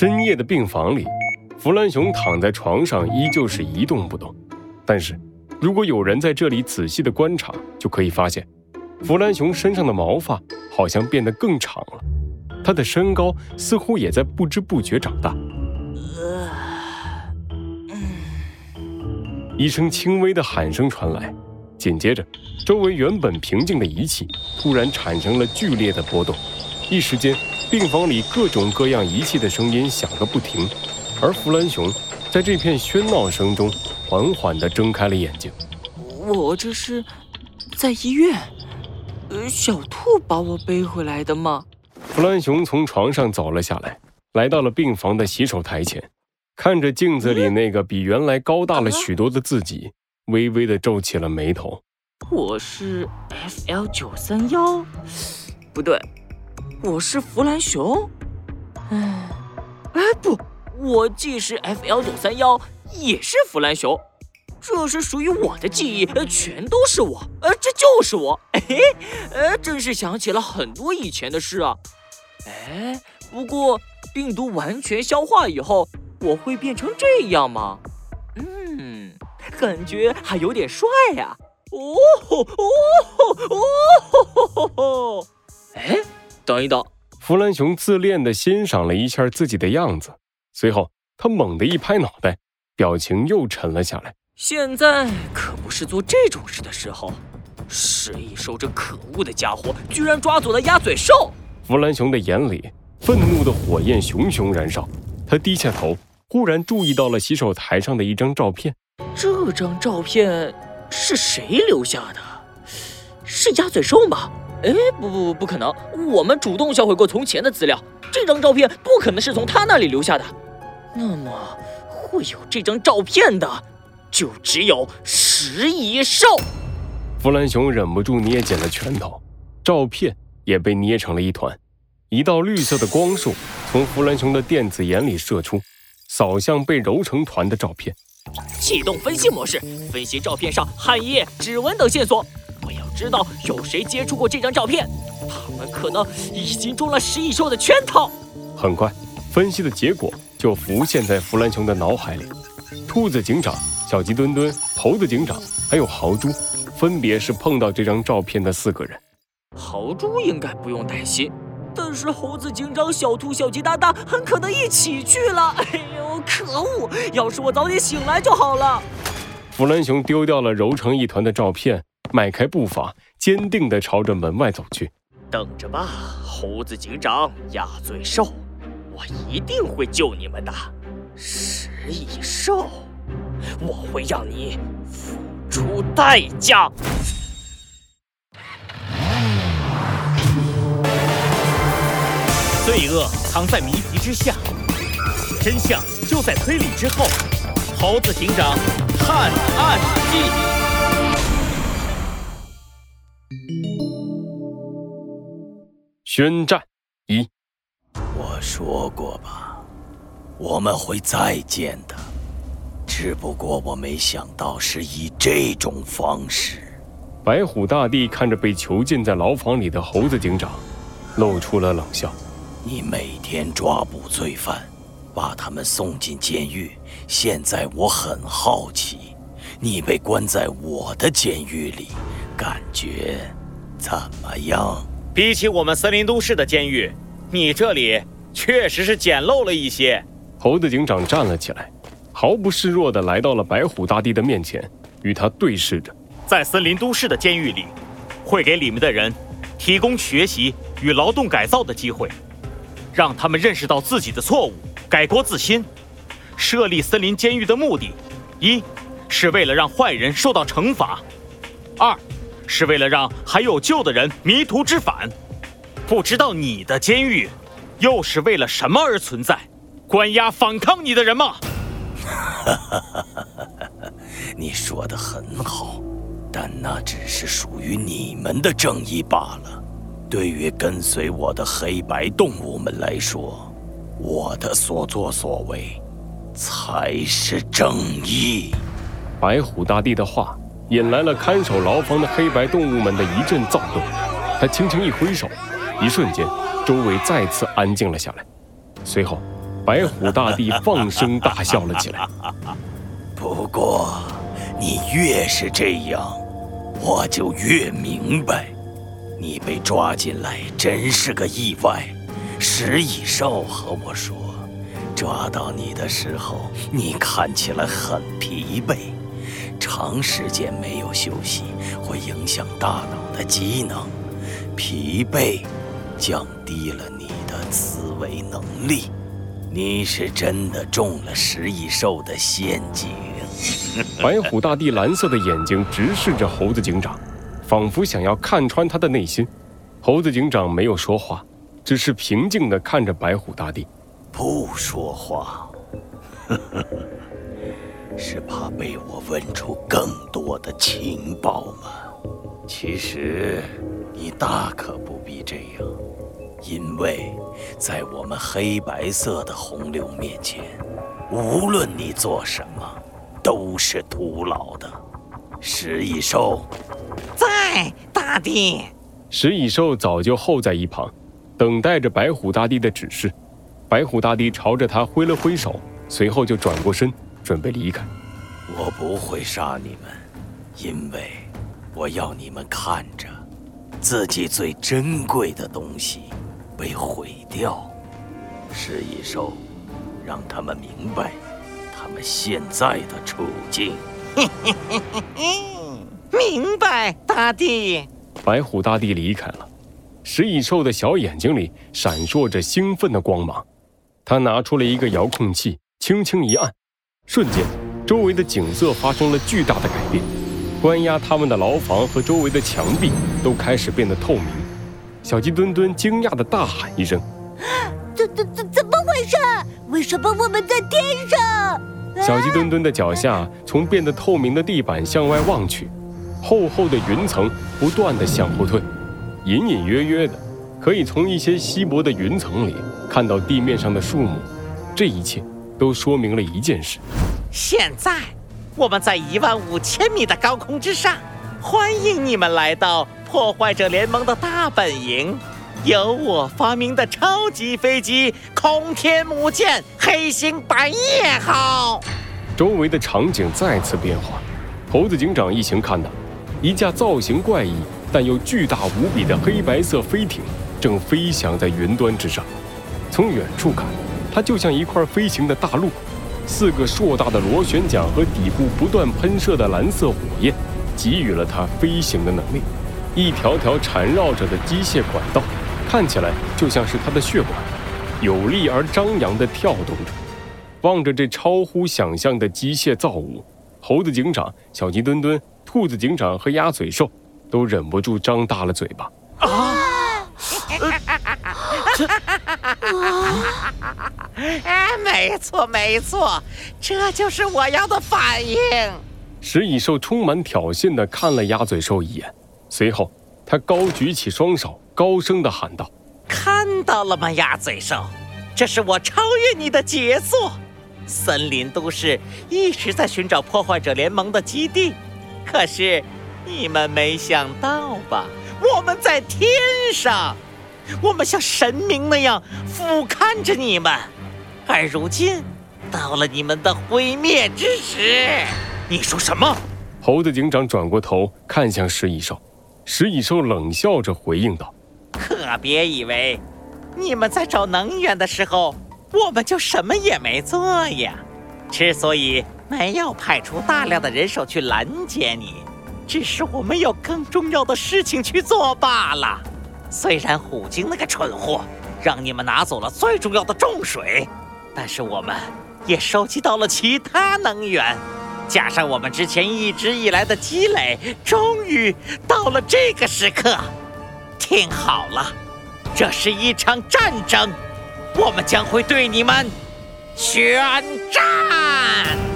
深夜的病房里，弗兰熊躺在床上，依旧是一动不动。但是，如果有人在这里仔细的观察，就可以发现，弗兰熊身上的毛发好像变得更长了，他的身高似乎也在不知不觉长大。一声轻微的喊声传来，紧接着，周围原本平静的仪器突然产生了剧烈的波动，一时间。病房里各种各样仪器的声音响个不停，而弗兰熊在这片喧闹声中缓缓地睁开了眼睛。我这是在医院，呃，小兔把我背回来的吗？弗兰熊从床上走了下来，来到了病房的洗手台前，看着镜子里那个比原来高大了许多的自己，微微地皱起了眉头。我是 F L 九三幺，不对。我是弗兰熊，哎，哎不，我既是 F L 九三幺，也是弗兰熊，这是属于我的记忆，全都是我，呃，这就是我，哎，呃，真是想起了很多以前的事啊，哎，不过病毒完全消化以后，我会变成这样吗？嗯，感觉还有点帅呀，哦吼哦吼哦吼，哎。等一等，弗兰熊自恋地欣赏了一下自己的样子，随后他猛地一拍脑袋，表情又沉了下来。现在可不是做这种事的时候。食蚁兽这可恶的家伙居然抓走了鸭嘴兽！弗兰熊的眼里愤怒的火焰熊熊燃烧，他低下头，忽然注意到了洗手台上的一张照片。这张照片是谁留下的？是鸭嘴兽吗？哎，不不不，不可能！我们主动销毁过从前的资料，这张照片不可能是从他那里留下的。那么，会有这张照片的，就只有食蚁兽。弗兰熊忍不住捏紧了拳头，照片也被捏成了一团。一道绿色的光束从弗兰熊的电子眼里射出，扫向被揉成团的照片。启动分析模式，分析照片上汗液、指纹等线索。知道有谁接触过这张照片，他们可能已经中了食蚁兽的圈套。很快，分析的结果就浮现在弗兰熊的脑海里。兔子警长、小鸡墩墩、猴子警长还有豪猪，分别是碰到这张照片的四个人。豪猪应该不用担心，但是猴子警长、小兔、小鸡哒哒很可能一起去了。哎呦，可恶！要是我早点醒来就好了。弗兰熊丢掉了揉成一团的照片。迈开步伐，坚定地朝着门外走去。等着吧，猴子警长、鸭嘴兽，我一定会救你们的。食蚁兽，我会让你付出代价。罪恶藏在谜题之下，真相就在推理之后。猴子警长探案记。宣战一，我说过吧，我们会再见的，只不过我没想到是以这种方式。白虎大帝看着被囚禁在牢房里的猴子警长，露出了冷笑：“你每天抓捕罪犯，把他们送进监狱。现在我很好奇，你被关在我的监狱里，感觉怎么样？”比起我们森林都市的监狱，你这里确实是简陋了一些。猴子警长站了起来，毫不示弱地来到了白虎大帝的面前，与他对视着。在森林都市的监狱里，会给里面的人提供学习与劳动改造的机会，让他们认识到自己的错误，改过自新。设立森林监狱的目的，一是为了让坏人受到惩罚，二。是为了让还有救的人迷途知返，不知道你的监狱又是为了什么而存在？关押反抗你的人吗？你说的很好，但那只是属于你们的正义罢了。对于跟随我的黑白动物们来说，我的所作所为才是正义。白虎大帝的话。引来了看守牢房的黑白动物们的一阵躁动，他轻轻一挥手，一瞬间，周围再次安静了下来。随后，白虎大帝放声大笑了起来。不过，你越是这样，我就越明白，你被抓进来真是个意外。食蚁兽和我说，抓到你的时候，你看起来很疲惫，长时间没有休息会影响大脑的机能，疲惫降低了你的思维能力。你是真的中了食蚁兽的陷阱。白虎大帝蓝色的眼睛直视着猴子警长，仿佛想要看穿他的内心。猴子警长没有说话，只是平静地看着白虎大帝。不说话，是怕被我问出更多的情报吗？其实，你大可不必这样，因为。在我们黑白色的洪流面前，无论你做什么，都是徒劳的。食蚁兽，在大帝。食蚁兽早就候在一旁，等待着白虎大帝的指示。白虎大帝朝着他挥了挥手，随后就转过身，准备离开。我不会杀你们，因为我要你们看着自己最珍贵的东西。被毁掉，食蚁兽，让他们明白他们现在的处境。明白，大帝。白虎大帝离开了，食蚁兽的小眼睛里闪烁着兴奋的光芒。他拿出了一个遥控器，轻轻一按，瞬间，周围的景色发生了巨大的改变。关押他们的牢房和周围的墙壁都开始变得透明。小鸡墩墩惊讶的大喊一声：“怎怎怎怎么回事？为什么我们在天上？” 小鸡墩墩的脚下从变得透明的地板向外望去，厚厚的云层不断的向后退，隐隐约约的可以从一些稀薄的云层里看到地面上的树木。这一切都说明了一件事：现在我们在一万五千米的高空之上，欢迎你们来到。破坏者联盟的大本营，由我发明的超级飞机空天母舰黑星白夜号。周围的场景再次变化，猴子警长一行看到，一架造型怪异但又巨大无比的黑白色飞艇正飞翔在云端之上。从远处看，它就像一块飞行的大陆，四个硕大的螺旋桨和底部不断喷射的蓝色火焰，给予了它飞行的能力。一条条缠绕着的机械管道，看起来就像是它的血管，有力而张扬地跳动着。望着这超乎想象的机械造物，猴子警长、小鸡墩墩、兔子警长和鸭嘴兽都忍不住张大了嘴巴。啊！哎，没错没错，这就是我要的反应。食蚁兽充满挑衅的看了鸭嘴兽一眼。随后，他高举起双手，高声的喊道：“看到了吗，鸭嘴兽？这是我超越你的杰作！森林都市一直在寻找破坏者联盟的基地，可是你们没想到吧？我们在天上，我们像神明那样俯瞰着你们，而如今到了你们的毁灭之时。”你说什么？猴子警长转过头看向食蚁兽。食蚁兽冷笑着回应道：“可别以为你们在找能源的时候，我们就什么也没做呀。之所以没有派出大量的人手去拦截你，只是我们有更重要的事情去做罢了。虽然虎鲸那个蠢货让你们拿走了最重要的重水，但是我们也收集到了其他能源。”加上我们之前一直以来的积累，终于到了这个时刻。听好了，这是一场战争，我们将会对你们宣战。